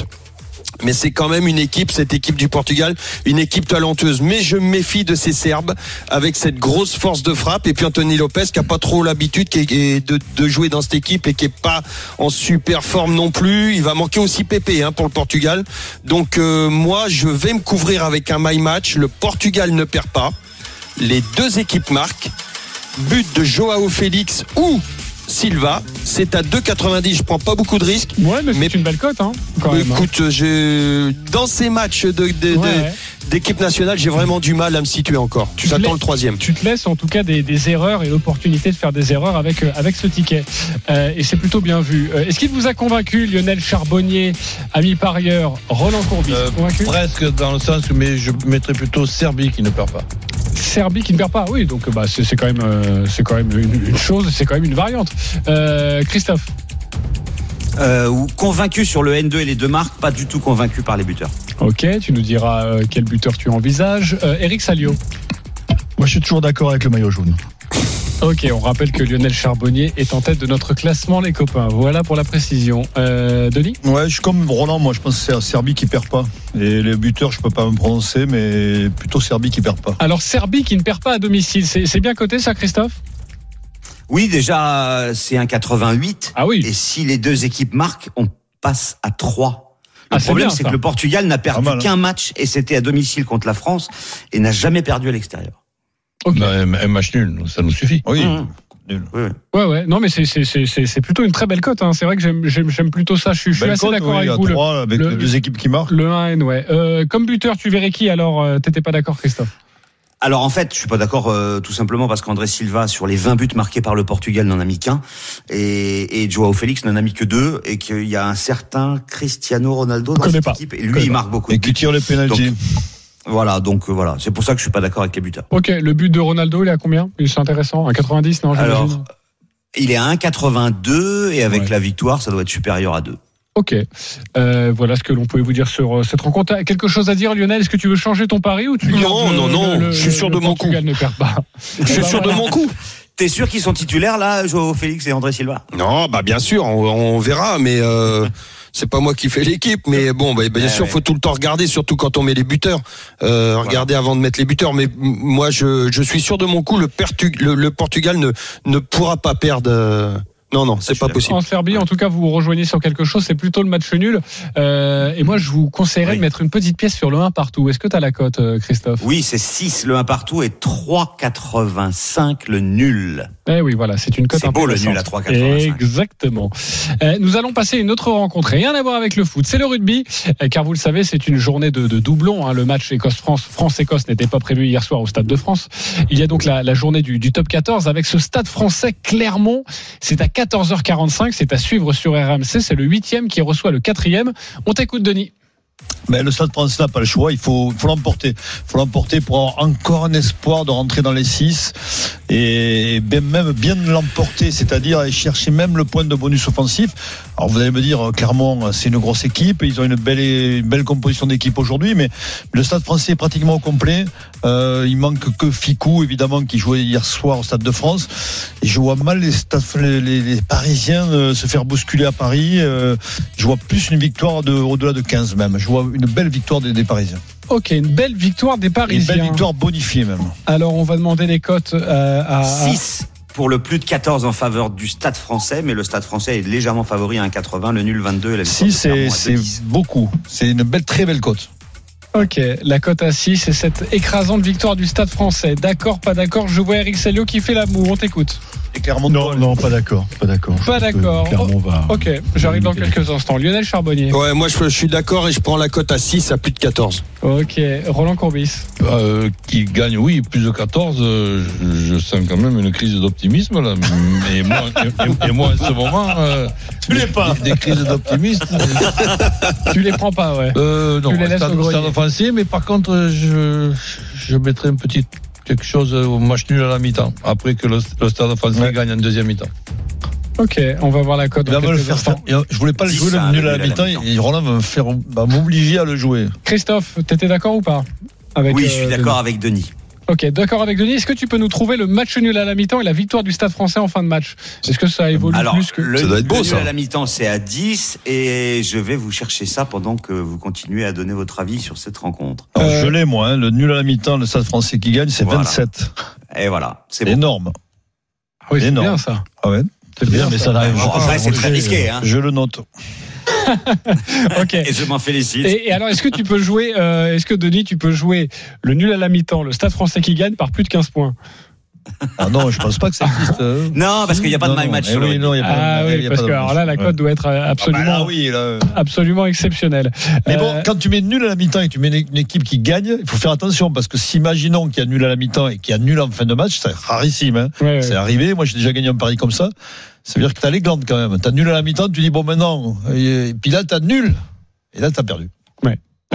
Mais c'est quand même une équipe, cette équipe du Portugal, une équipe talentueuse. Mais je me méfie de ces Serbes avec cette grosse force de frappe. Et puis Anthony Lopez qui a pas trop l'habitude de jouer dans cette équipe et qui est pas en super forme non plus. Il va manquer aussi Pépé hein, pour le Portugal. Donc euh, moi, je vais me couvrir avec un my match. Le Portugal ne perd pas. Les deux équipes marquent. But de Joao Félix ou Silva. C'est à 2,90. Je prends pas beaucoup de risques. Ouais, mais c'est une belle cote, hein, quand même. hein. Écoute, je, dans ces matchs de, de- de- ouais. D'équipe nationale, j'ai vraiment du mal à me situer encore. Tu te J'attends le troisième. tu te laisses en tout cas des, des erreurs et l'opportunité de faire des erreurs avec, euh, avec ce ticket. Euh, et c'est plutôt bien vu. Euh, Est-ce qu'il vous a convaincu, Lionel Charbonnier, ami parieur, Roland Courbis Euh, Convaincu presque dans le sens où mais je mettrais plutôt Serbie qui ne perd pas. Serbie qui ne perd pas, oui, donc bah, c'est c'est quand même, euh, c'est quand même une, une chose, c'est quand même une variante. Euh, Christophe Euh, ou convaincu sur le N2 et les deux marques, pas du tout convaincu par les buteurs. Ok, tu nous diras euh, quel buteur tu envisages. Euh, Eric Salio. Moi, je suis toujours d'accord avec le maillot jaune. Ok, on rappelle que Lionel Charbonnier est en tête de notre classement, les copains. Voilà pour la précision. Euh, Denis? Ouais, je suis comme Roland, moi je pense que c'est Serbie qui perd pas. Et les buteurs, je peux pas me prononcer, mais plutôt Serbie qui perd pas. Alors, Serbie qui ne perd pas à domicile, c'est c'est bien coté ça, Christophe? Oui, déjà, c'est un 88. Ah oui. Et si les deux équipes marquent, on passe à 3. Le Ah, problème, c'est que le Portugal n'a perdu hein. qu'un match et c'était à domicile contre la France et n'a jamais perdu à l'extérieur. Ok. Bah, un, match nul, ça nous suffit. Oui. Mmh. nul. Oui, oui. Ouais, ouais. Non, mais c'est- c'est c'est- c'est- c'est plutôt une très belle cote. Hein. C'est vrai que j'aime- plutôt ça. Je suis, je suis Belle assez cote, d'accord oui, avec vous. Le, trois, avec le- les deux équipes qui marquent. le 1N, ouais. Euh, comme buteur, tu verrais qui alors euh, T'étais pas d'accord, Christophe? Alors en fait, je suis pas d'accord euh, tout simplement parce qu'André Silva sur les 20 buts marqués par le Portugal n'en a mis qu'un et, et Joao Félix n'en a mis que deux et qu'il y a un certain Cristiano Ronaldo dans cette pas. équipe et lui il marque beaucoup de Et qui tire les pénalties. Voilà, donc euh, voilà, c'est pour ça que je suis pas d'accord avec les buteurs. Ok, le but de Ronaldo, il est à combien? C'est intéressant. Un 90, non Alors, il est à 1,82 et avec Ouais. la victoire, ça doit être supérieur à 2. Ok. Euh, voilà ce que l'on pouvait vous dire sur euh, cette rencontre. T'as Quelque chose à dire, Lionel? Est-ce que tu veux changer ton pari ou tu Non, le- non, non, le- je suis sûr le de mon Portugal ne perd pas. Je suis Bah, sûr de mon coup. T'es sûr qu'ils sont titulaires là, Joao Félix et André Silva? Non, bah bien sûr, on, on verra, mais euh, c'est pas moi qui fais l'équipe, mais bon, bah, bien Ouais, sûr, ouais. faut tout le temps regarder, surtout quand on met les buteurs. Euh, Regarder avant de mettre les buteurs. Mais moi, je, je suis sûr de mon coup, le, Pertu- le, le Portugal ne ne pourra pas perdre. Non, non, c'est pas possible. En Serbie, en tout cas, vous vous rejoignez sur quelque chose. C'est plutôt le match nul. Euh, et moi, je vous conseillerais Oui. de mettre une petite pièce sur le 1 partout. Est-ce que tu as la cote, euh, Christophe? Oui, c'est 6 le 1 partout et 3,85 le nul. Eh oui, voilà, c'est une cote C'est beau, le nul à intéressante. 3,85. Exactement. Euh, nous allons passer à une autre rencontre. Rien à voir avec le foot. C'est le rugby, euh, car vous le savez, c'est une journée de, de doublon. hein. Le match Écosse-France, France-Écosse n'était pas prévu hier soir au Stade de France. Il y a donc la, la journée du, du top 14 avec ce Stade français Clermont. C'est à 14h45. C'est à suivre sur RMC. C'est le huitième qui reçoit le quatrième. On t'écoute, Denis. Mais le Stade français n'a pas le choix. Il faut, l'emporter. Il faut l'emporter pour avoir encore un espoir de rentrer dans les 6 et bien- même bien l'emporter, c'est-à-dire chercher même le point de bonus offensif. Alors vous allez me dire, clairement, c'est une grosse équipe. Ils ont une belle, une belle composition d'équipe aujourd'hui, mais le Stade français est pratiquement au complet. Euh, il manque que Ficou, évidemment, qui jouait hier soir au Stade de France. Et je vois mal les, Stades- les, les- les Parisiens euh, se faire bousculer à Paris. Euh, je vois plus une victoire de, au-delà de 15 même. Je vois une belle victoire des, des Parisiens. Ok, une belle victoire des Et Une Parisiens. belle victoire bonifiée même. Alors, on va demander les cotes à, à- 6 pour le plus de 14 en faveur du stade français, mais le stade français est légèrement favori à 1,80, le nul 22 et la victoire 6, de Clermont c'est à c'est 2,10. beaucoup. C'est une belle, très belle cote. Ok, la cote à 6 et cette écrasante victoire du Stade français. D'accord, pas d'accord Je vois Eric Salio qui fait l'amour. On t'écoute. Et clairement, Non, non, pas d'accord, pas d'accord. Pas d'accord. Ok, j'arrive dans quelques instants. Lionel Charbonnier. Ouais, moi je, je suis d'accord et je prends la cote à 6 à plus de 14. Ok, Roland Courbis. Euh, qui gagne, oui, plus de 14, euh, je, je sens quand même une crise d'optimisme là. Mais moi, et, et moi en ce moment, euh, Tu l'es pas. Des, des crises d'optimisme. Tu les prends pas, ouais. Euh, non, Tu les laisses stade, au grenier. stade français, mais par contre, je, je mettrai un petit quelque chose au match nul à la mi-temps, après que le, le stade français Ouais. gagne en deuxième mi-temps. Ok, on va voir la cote Il va le faire. Je voulais pas le jouer le nul à la mi-temps Roland va me faire, va m'obliger à le jouer. Christophe, t'étais d'accord ou pas avec, Oui, euh, je suis d'accord avec Denis. Ok, d'accord avec Denis. Est-ce que tu peux nous trouver le match nul à la mi-temps et la victoire du Stade français en fin de match? Est-ce que ça évolue Alors, plus que le, Ça doit être beau, le nul ça. à la mi-temps, c'est à 10 et je vais vous chercher ça pendant que vous continuez à donner votre avis sur cette rencontre. Alors, Euh, Je l'ai, moi. hein. Le nul à la mi-temps, le Stade français qui gagne, c'est Voilà. 27. Et voilà, c'est bon. énorme. Ah oui, c'est énorme. bien ça. Ah ouais. C'est bien, mais ça. ça n'arrive Bon, après, c'est très risqué, hein. Je le note. Ok. Et je m'en félicite. Et, et alors, est-ce que tu peux jouer, euh, est-ce que Denis, tu peux jouer le nul à la mi-temps, le Stade français qui gagne par plus de 15 points? Ah non, je pense pas que ça existe. euh. Non, parce qu'il n'y a pas de my non. match Eh sur le oui, non, il y a pas de- Ah y oui, a parce pas que de alors là, la cote Ouais. doit être euh, Ah bah absolument, là, oui, là. absolument exceptionnelle. Mais bon, Euh, quand tu mets nul à la mi-temps et que tu mets une équipe qui gagne, il faut faire attention parce que si imaginons qu'il y a nul à la mi-temps et qu'il y a nul en fin de match, c'est rarissime. Hein. ouais, ouais. C'est arrivé. Moi, j'ai déjà gagné un pari comme ça. Ça veut dire que t'as les glandes quand même. T'as nul à la mi-temps, tu dis bon maintenant. Et, et puis là, t'as nul. Et là, t'as perdu.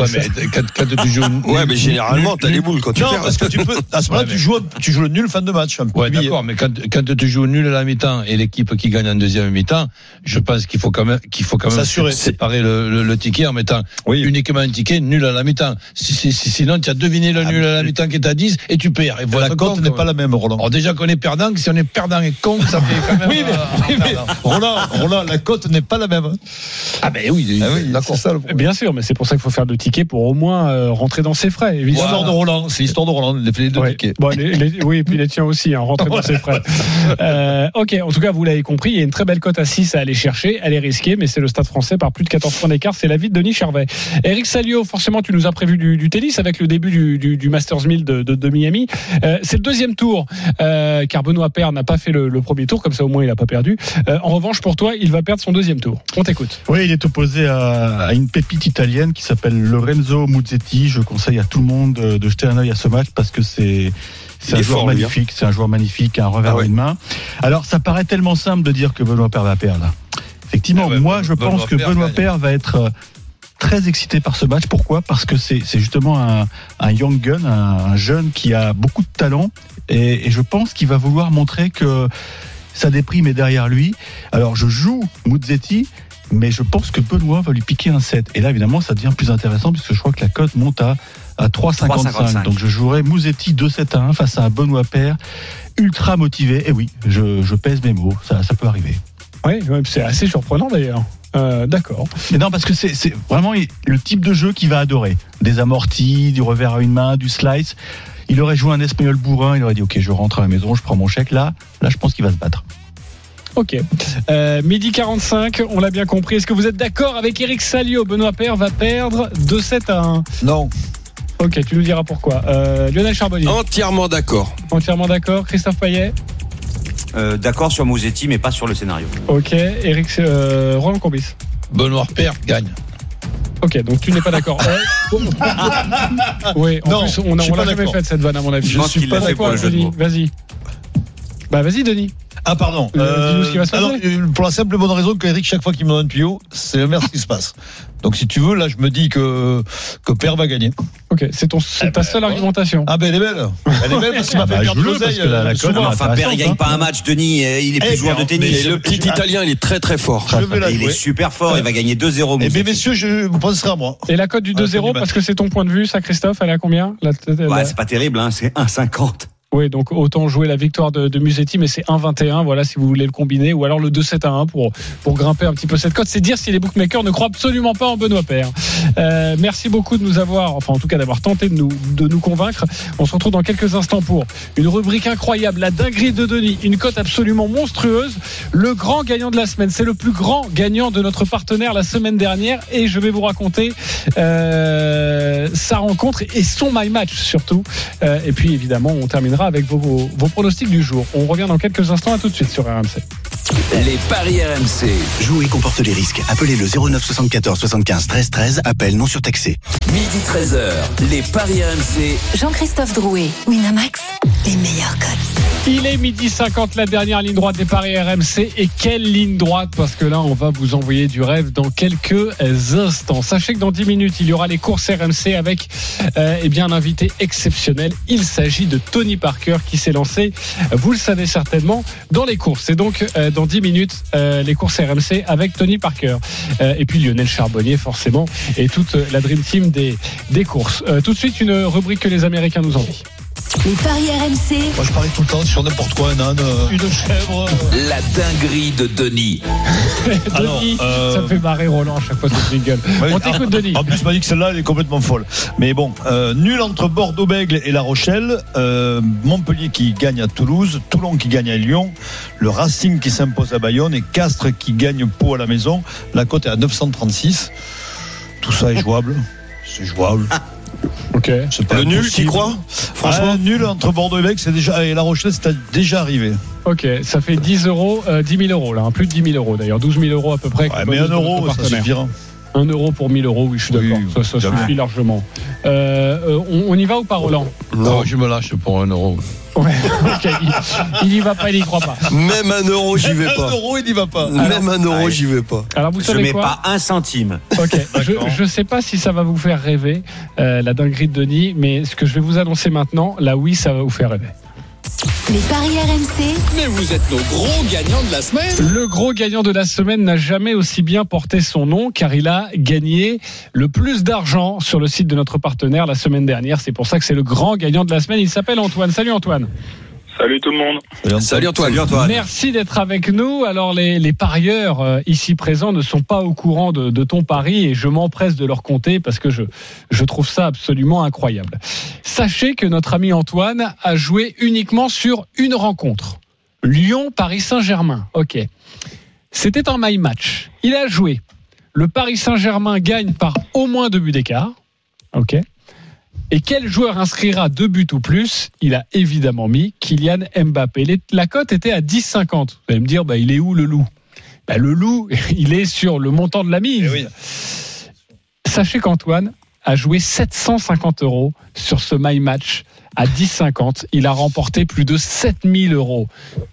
Ouais, mais quand, quand tu joues. Ouais, mais généralement, t'as les boules quand tu Non, perds. parce que tu peux. À ce moment-là, Ouais, tu joues, tu joues le nul fin de match. un petit Ouais, d'accord, mais quand, quand tu joues nul à la mi-temps et l'équipe qui gagne en deuxième mi-temps, je pense qu'il faut quand même, qu'il faut quand même S'assurer. séparer le, le, le ticket en mettant Oui. uniquement un ticket nul à la mi-temps. Si, si, si- sinon, tu as deviné le Ah, nul à la mi-temps qui est à 10 et tu perds. Il faut La con, n'est pas la même, Roland. Alors déjà qu'on est perdant, si on est perdant et con, ça fait quand même. Oui, mais, euh, oui, mais Roland, Roland, la cote n'est pas la même. Ah ben oui, Ah oui, d'accord. c'est ça le problème. Bien sûr, mais c'est pour ça qu'il faut faire deux tickets pour au moins euh, rentrer dans ses frais. évidemment. L'histoire de Roland, c'est l'histoire de Roland. Les deux Ouais. tickets. Bon, les- les- oui, et puis les tiens aussi, hein, rentrer dans ses frais. Euh, ok, en tout cas, vous l'avez compris, il y a une très belle cote à 6 à aller chercher. Elle est risquée, mais c'est le stade français par plus de 14 points d'écart. C'est l'avis de Denis Charvet. Eric Salio, forcément, tu nous as prévu du, du tennis avec le début du, du, du Masters 1000 de, de, de Miami. Euh, c'est le deuxième tour, euh, car Benoît Paire n'a pas fait le, le premier tour, comme ça au moins il n'a pas perdu. Euh, en revanche, pour toi, il va perdre son deuxième tour. On t'écoute. Oui, il est opposé à, à une pépite italienne qui s'appelle Lorenzo Muzzetti. Je conseille à tout le monde de, de jeter un œil à ce match parce que c'est un joueur hein. magnifique, c'est un joueur magnifique, un revers Ah ouais. une main. Alors, ça paraît tellement simple de dire que Benoît Paire va perdre. Effectivement, Ah ouais, moi, Benoît- je pense que Benoît. Paire va être euh, très excité par ce match. Pourquoi? Parce que c'est justement un, un young gun, un, un jeune qui a beaucoup de talent et, et je pense qu'il va vouloir montrer que sa déprime est derrière lui. Alors, je joue Muzzetti, mais je pense que Benoît va lui piquer un 7. Et là, évidemment, ça devient plus intéressant puisque je crois que la cote monte à, à 3,55. 3,55. Donc, je jouerai Muzzetti 2-7 à 1 face à un Benoît Paire ultra motivé. Et oui, je, je pèse mes mots, ça, ça peut arriver. Oui, c'est assez surprenant d'ailleurs. Euh, D'accord. Mais non, parce que c'est c'est vraiment le type de jeu qu'il va adorer. Des amortis, du revers à une main, du slice. Il aurait joué un espagnol bourrin, il aurait dit Ok, je rentre à la maison, je prends mon chèque. Là, là je pense qu'il va se battre. Ok. Euh, midi 45, on l'a bien compris. Est-ce que vous êtes d'accord avec Eric Salio? Benoît Paire va perdre 2-7 à 1. Non. Ok, tu nous diras pourquoi. Euh, Lionel Charbonnier, Entièrement d'accord. entièrement d'accord. Christophe Payet Euh, D'accord sur Mosetti, mais pas sur le scénario. Ok. Eric, euh, Roland Courbis Benoît Père gagne. Ok, donc tu n'es pas d'accord. Oui, en Non, plus, on je suis on l'a pas jamais d'accord. fait cette vanne à mon avis. Je pour le jeu de Denis. Vas-y. Bah vas-y Denis. Ah pardon. Euh, dis-nous ce qui va se alors, euh, pour la simple bonne raison qu'Eric, chaque fois qu'il me donne un tuyau, c'est l'inverse qui se passe. Donc si tu veux, là, je me dis que que Père va gagner. Ok, c'est ton, c'est Eh ta ben, seule ouais. argumentation. Ah ben elle est belle. Elle est belle parce qu'il m'a Ah fait bah, perdre l'oseille. que la- la euh, Enfin, Père, il gagne pas un match, Denis. euh, Il est plus Eh, joueur de tennis. Le petit Italien, il est très très fort. Il est super fort. Il va gagner 2-0. Eh bien, messieurs, je vous penserez à moi. Et la cote du Ah, c'est 2-0, du parce que c'est ton point de vue, ça, Christophe, elle est à combien? Ouais, c'est pas terrible, hein. C'est 1,50. Oui, donc autant jouer la victoire de, de Musetti, mais c'est 1-21, voilà, si vous voulez le combiner, ou alors le 2-7 à 1 pour, pour grimper un petit peu cette cote. C'est dire si les bookmakers ne croient absolument pas en Benoît Père. Euh, merci beaucoup de nous avoir, enfin en tout cas d'avoir tenté de nous, de nous convaincre. On se retrouve dans quelques instants pour une rubrique incroyable, la dinguerie de Denis, une cote absolument monstrueuse. Le grand gagnant de la semaine, c'est le plus grand gagnant de notre partenaire la semaine dernière, et je vais vous raconter euh, sa rencontre et son my match surtout. Euh, et puis évidemment, on terminera avec vos, vos, pronostics du jour. On revient dans quelques instants, à tout de suite sur RMC. Les paris RMC. Jouer comporte les risques. Appelez le 09 74 75 13 13. Appel non surtaxé. Midi 13h. Les paris RMC. Jean-Christophe Drouet, Winamax, les meilleurs codes. Il est midi 50, la dernière ligne droite des paris RMC. Et quelle ligne droite? Parce que là, on va vous envoyer du rêve dans quelques instants. Sachez que dans 10 minutes, il y aura les courses RMC avec euh, eh bien, un invité exceptionnel. Il s'agit de Tony Parker qui s'est lancé, vous le savez certainement, dans les courses. Et donc, euh, dans 10 minutes, euh, les courses RMC avec Tony Parker. Euh, et puis Lionel Charbonnier, forcément, et toute la Dream Team des, courses. Euh, tout de suite, une rubrique que les Américains nous envient. Les paris RMC, Moi, je parie tout le temps sur n'importe quoi, un âne, euh, une chèvre. euh. La dinguerie de Denis. Alors, Denis, euh, ça me fait marrer Roland à chaque fois ce jingle. Ouais, On t'écoute, Denis. En plus, m'a dit que celle-là, elle est complètement folle. Mais bon, euh, nul entre Bordeaux-Bègle et La Rochelle. euh, Montpellier qui gagne à Toulouse. Toulon qui gagne à Lyon. Le Racing qui s'impose à Bayonne. Et Castres qui gagne Pau à la maison. La cote est à 936. Tout ça est jouable. C'est jouable. Ok. Le nul, impossible. tu crois Franchement, nul entre Bordeaux et Bègle, c'est déjà et La Rochelle, c'est déjà arrivé. Ok, ça fait 10 euros, euh, 10 000 euros là, hein, plus de 10 000 euros d'ailleurs, 12 000 euros à peu près. Ouais, mais un euro, ça suffira. 1 euro pour 1000 euros, oui, je suis Oui, d'accord. Ça, suffit largement. Euh, euh, on, on y va ou pas, Roland? Non, je me lâche pour un euro. Ouais, ok, il, il y va pas, il y croit pas. Même un euro, j'y vais Un pas. euro, il n'y va pas. Même un euro, j'y vais pas. Alors vous Je savez mets quoi pas un centime. Ok, je, je sais pas si ça va vous faire rêver, euh, la dinguerie de Denis, mais ce que je vais vous annoncer maintenant, là oui, ça va vous faire rêver. Les paris RMC, Mais vous êtes nos gros gagnants de la semaine. Le gros gagnant de la semaine n'a jamais aussi bien porté son nom car il a gagné le plus d'argent sur le site de notre partenaire la semaine dernière. C'est pour ça que c'est le grand gagnant de la semaine. Il s'appelle Antoine. Salut Antoine. Salut tout le monde. Salut Antoine. Salut Antoine. Merci d'être avec nous. Alors les, les parieurs euh, ici présents ne sont pas au courant de, de ton pari et je m'empresse de leur compter parce que je, je trouve ça absolument incroyable. Sachez que notre ami Antoine a joué uniquement sur une rencontre. Lyon-Paris Saint-Germain. Ok. C'était un my match. Il a joué. Le Paris Saint-Germain gagne par au moins deux buts d'écart. Ok. Et quel joueur inscrira deux buts ou plus? Il a évidemment mis Kylian Mbappé. La cote était à 10,50. Vous allez me dire, bah, il est où le loup? Bah, Le loup, il est sur le montant de la mise. Eh oui. Sachez qu'Antoine a joué 750 euros sur ce My Match à 10,50. Il a remporté plus de 7000 euros.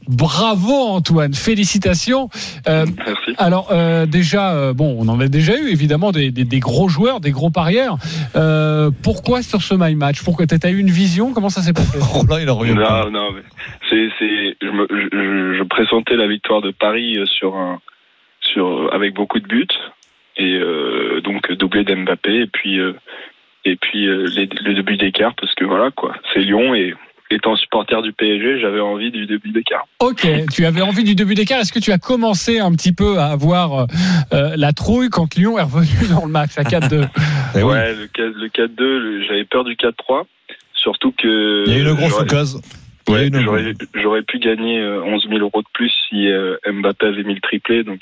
Bravo Antoine, félicitations. Euh, Merci. alors euh, déjà, euh, bon, on en a déjà eu évidemment des, des- des gros joueurs, des gros parieurs. Euh, pourquoi sur ce My Match? Pourquoi tu as eu une vision? Comment ça s'est passé? Oh là, il a revenu. Non, non, mais c'est, c'est, je, me- je, je pressentais la victoire de Paris sur un, sur, avec beaucoup de buts et euh, donc doublé d'Mbappé et puis, euh, et puis euh, les, le début d'écart parce que voilà quoi, c'est Lyon et étant supporter du PSG, j'avais envie du début d'écart. Ok, tu avais envie du début d'écart. Est-ce que tu as commencé un petit peu à avoir euh, la trouille quand Lyon est revenu dans le match à 4-2 Eh oui. ouais, le, 4 le 4-2, le- j'avais peur du 4-3, surtout que Il y a eu une grosse j'aurais- occasion. Il y a eu Ouais, j'aurais, pu gagner euh, 11 000 euros de plus si euh, Mbappé avait mis le triplé. Donc,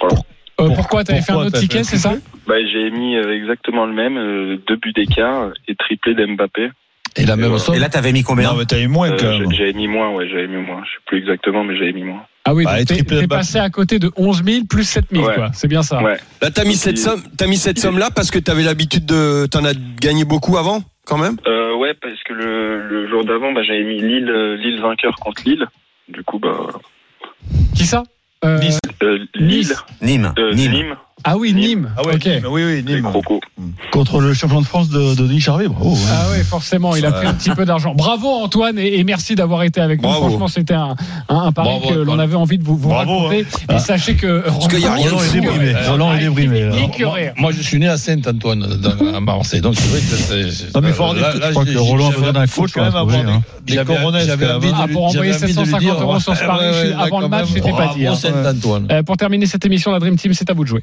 voilà. Euh, Pour- Pourquoi T'avais fait un autre ticket, c'est ça Bah, j'ai mis euh, exactement le même, euh, deux buts d'écart et triplé d'Mbappé. Et la même voilà. somme Et là, t'avais mis combien Non, mais t'as eu moins Euh, quand j'ai- même. j'avais mis moins, ouais, j'avais mis moins. Je sais plus exactement, mais j'avais mis moins. Ah oui, Bah, t'es passé à côté de 11 000 plus 7 000, Ouais. quoi. C'est bien ça. Ouais. Là, t'as mis cette somme, t'as mis cette somme là parce que t'avais l'habitude de, t'en as gagné beaucoup avant, quand même? Euh, ouais, parce que le, le jour d'avant, bah, j'avais mis Lille, euh, Lille vainqueur contre Lille. Du coup, bah, Qui ça? Euh, Nice. Euh, Lille, Nîmes. euh, Nîmes. Nîmes, Ah oui, Nîmes. Ah ouais, ok. Nîmes, oui, oui, Nîmes. Crocos. Contre le champion de France de, de Denis Charvet, bravo. hein. Ah oui, forcément, il a pris un petit peu d'argent. Bravo Antoine et, et merci d'avoir été avec nous. Bravo. Franchement, c'était un, un, un pari Bravo, que l'on avait envie de vous, vous Bravo, raconter. Et Ah. sachez que qu'il y a rien de Roland est fou, débrimé. Euh, Roland est débrimé. moi, je suis né à Saint-Antoine, à Marseille. Donc, c'est vrai que c'est. Non, mais il faut là, là, Je crois que Roland a j'avais- besoin d'un coach quand même pour avoir hein. des de lui- pour envoyer j'avais envie de lui 750 dire, euros sur ce pari, avant le match, c'était pas dit, hein. Saint-Antoine. Euh, pour terminer cette émission, la Dream Team, c'est à vous de jouer.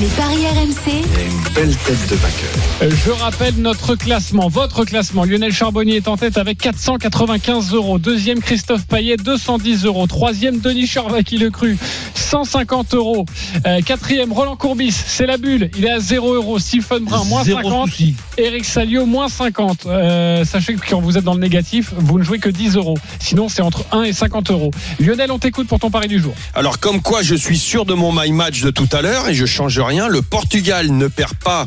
Les paris RMC, Une belle tête de vainqueur. Je rappelle notre classement, votre classement. Lionel Charbonnier est en tête avec 495 euros. Deuxième, Christophe Payet, 210 euros. Troisième, Denis Charvat qui le cru, 150 euros. Euh, quatrième, Roland Courbis, c'est la bulle. Il est à 0 euros. Stephen Brun, moins Zéro 50. souci. Eric Salio, moins 50. Euh, sachez que quand vous êtes dans le négatif, vous ne jouez que 10 euros. Sinon, c'est entre 1 et 50 euros. Lionel, on t'écoute pour ton pari du jour. Alors comme quoi je suis sûr de mon my match de tout à l'heure et je change rien, le Portugal ne perd pas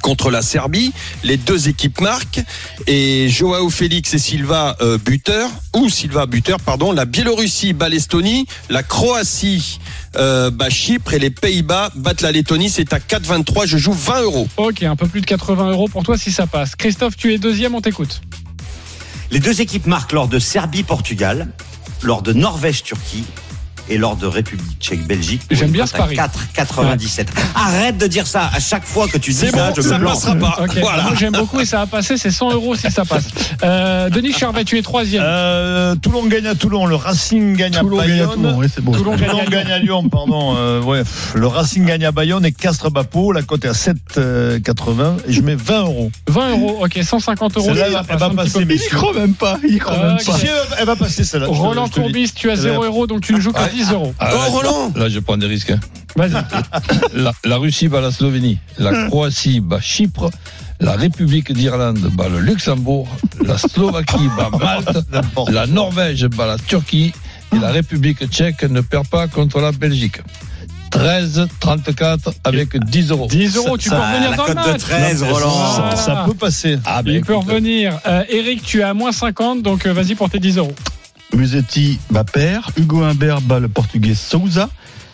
contre la Serbie, les deux équipes marquent et Joao Félix et Silva euh, buteur ou Silva buteur pardon, la Biélorussie bat l'Estonie, la Croatie euh, bat Chypre et les Pays-Bas battent la Lettonie, c'est à 4,23, je joue 20 euros. Ok, un peu plus de 80 euros pour toi si ça passe. Christophe, tu es deuxième, on t'écoute. Les deux équipes marquent lors de Serbie-Portugal, lors de Norvège-Turquie et lors de République tchèque-Belgique. pour J'aime bien ce pari. à 4,97. Arrête de dire ça. À chaque fois que tu dis C'est ça, bon, je ça me passera pas. Ok, Voilà. moi j'aime beaucoup et ça va passer, c'est 100 euros si ça passe. Euh, Denis Charvet, tu es troisième. Euh, Toulon gagne à Toulon, le Racing gagne Toulon à gagne à Bayonne. Toulon, beau. Toulon gagne à Toulon Lyon. gagne à Lyon, pardon. Euh, ouais, le Racing gagne à Bayonne et Castres Bapo. La cote est à 7,80 et je mets 20 euros. 20 euros, ok, 150 euros. Ça elle va- elle passer. Il croit même pas. Il croit même pas. Elle, va passer celle-là. Roland. Courbis, tu as Elle 0 va- euros, donc tu ne joues qu'à 10 euros. Ah, Oh, là, je- Roland Là, je prends des risques. hein. Vas-y. La, la Russie bat la Slovénie, la Croatie bat Chypre, la République d'Irlande bat le Luxembourg, la Slovaquie bat Malte, N'importe. la Norvège bat la Turquie et la République tchèque ne perd pas contre la Belgique. 13, 34 avec 10 euros. 10 euros, tu Ça- peux revenir la dans le match. 13, Roland. Voilà. Ça, ça peut passer. Ah, ben, Il peut écoute, revenir. Euh, Eric, tu es à moins 50, donc euh, vas-y pour tes 10 euros. Musetti bat père, Hugo Humbert bat le portugais Souza,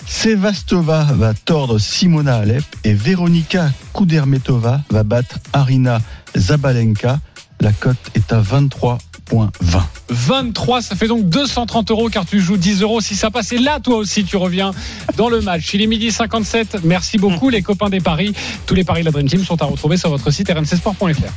Sevastova va tordre Simona Alep et Veronika Kudermetova va battre Arina Zabalenka. La cote est à 23,20. 23, ça fait donc 230 euros car tu joues 10 euros si ça passe. Et là, toi aussi, tu reviens dans le match. Il est midi 57. Merci beaucoup, les copains des paris. Tous les paris de la Dream Team sont à retrouver sur votre site rmcsport.fr.